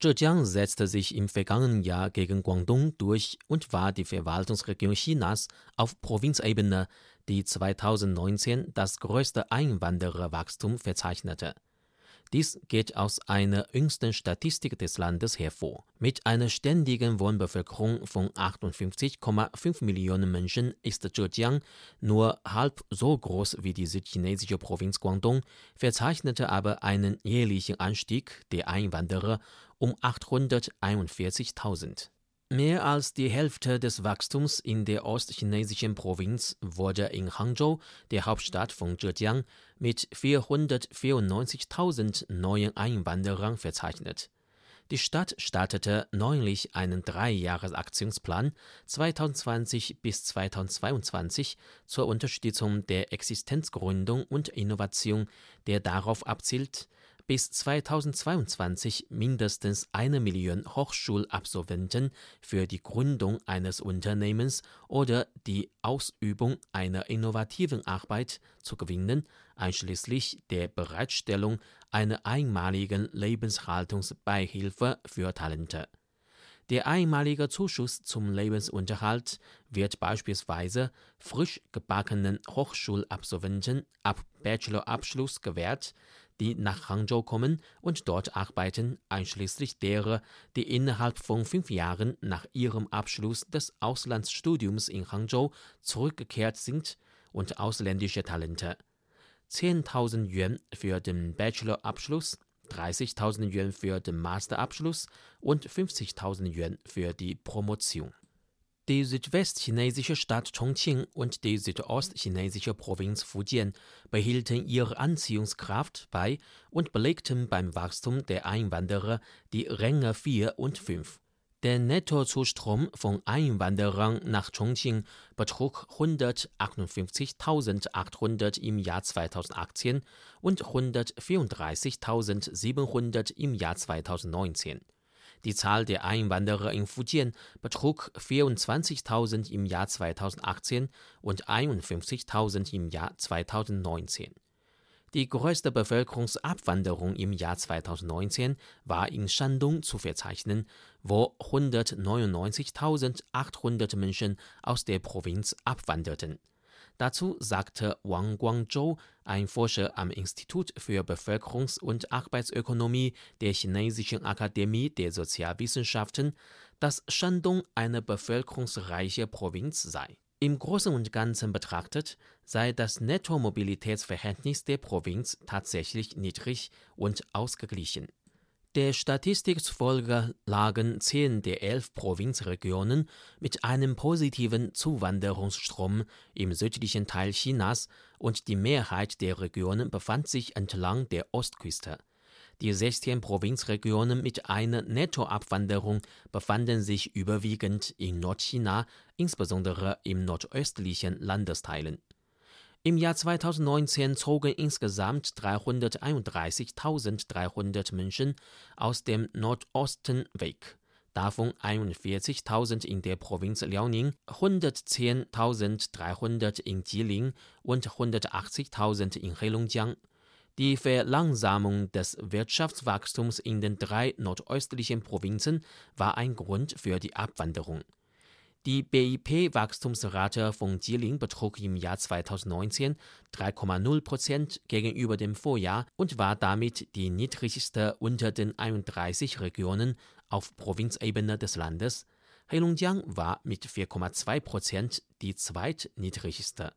Zhejiang setzte sich im vergangenen Jahr gegen Guangdong durch und war die Verwaltungsregion Chinas auf Provinzebene, die 2019 das größte Einwandererwachstum verzeichnete. Dies geht aus einer jüngsten Statistik des Landes hervor. Mit einer ständigen Wohnbevölkerung von 58,5 Millionen Menschen ist Zhejiang nur halb so groß wie die südchinesische Provinz Guangdong, verzeichnete aber einen jährlichen Anstieg der Einwanderer um 841.000. Mehr als die Hälfte des Wachstums in der ostchinesischen Provinz wurde in Hangzhou, der Hauptstadt von Zhejiang, mit 494.000 neuen Einwanderern verzeichnet. Die Stadt startete neulich einen Dreijahresaktionsplan 2020 bis 2022 zur Unterstützung der Existenzgründung und Innovation, der darauf abzielt, bis 2022 mindestens eine Million Hochschulabsolventen für die Gründung eines Unternehmens oder die Ausübung einer innovativen Arbeit zu gewinnen, einschließlich der Bereitstellung einer einmaligen Lebenshaltungsbeihilfe für Talente. Der einmalige Zuschuss zum Lebensunterhalt wird beispielsweise frisch gebackenen Hochschulabsolventen ab Bachelorabschluss gewährt, die nach Hangzhou kommen und dort arbeiten, einschließlich derer, die innerhalb von fünf Jahren nach ihrem Abschluss des Auslandsstudiums in Hangzhou zurückgekehrt sind und ausländische Talente. 10.000 Yuan für den Bachelorabschluss, 30.000 Yuan für den Masterabschluss und 50.000 Yuan für die Promotion. Die südwestchinesische Stadt Chongqing und die südostchinesische Provinz Fujian behielten ihre Anziehungskraft bei und belegten beim Wachstum der Einwanderer die Ränge 4 und 5. Der Nettozustrom von Einwanderern nach Chongqing betrug 158.800 im Jahr 2018 und 134.700 im Jahr 2019. Die Zahl der Einwanderer in Fujian betrug 24.000 im Jahr 2018 und 51.000 im Jahr 2019. Die größte Bevölkerungsabwanderung im Jahr 2019 war in Shandong zu verzeichnen, wo 199.800 Menschen aus der Provinz abwanderten. Dazu sagte Wang Guangzhou, ein Forscher am Institut für Bevölkerungs- und Arbeitsökonomie der Chinesischen Akademie der Sozialwissenschaften, dass Shandong eine bevölkerungsreiche Provinz sei. Im Großen und Ganzen betrachtet sei das Nettomobilitätsverhältnis der Provinz tatsächlich niedrig und ausgeglichen. Der Statistik zufolge lagen zehn der elf Provinzregionen mit einem positiven Zuwanderungsstrom im südlichen Teil Chinas und die Mehrheit der Regionen befand sich entlang der Ostküste. Die 16 Provinzregionen mit einer Nettoabwanderung befanden sich überwiegend in Nordchina, insbesondere im nordöstlichen Landesteilen. Im Jahr 2019 zogen insgesamt 331.300 Menschen aus dem Nordosten weg, davon 41.000 in der Provinz Liaoning, 110.300 in Jilin und 180.000 in Heilongjiang. Die Verlangsamung des Wirtschaftswachstums in den drei nordöstlichen Provinzen war ein Grund für die Abwanderung. Die BIP-Wachstumsrate von Jilin betrug im Jahr 2019 3,0 Prozent gegenüber dem Vorjahr und war damit die niedrigste unter den 31 Regionen auf Provinzebene des Landes. Heilongjiang war mit 4,2 Prozent die zweitniedrigste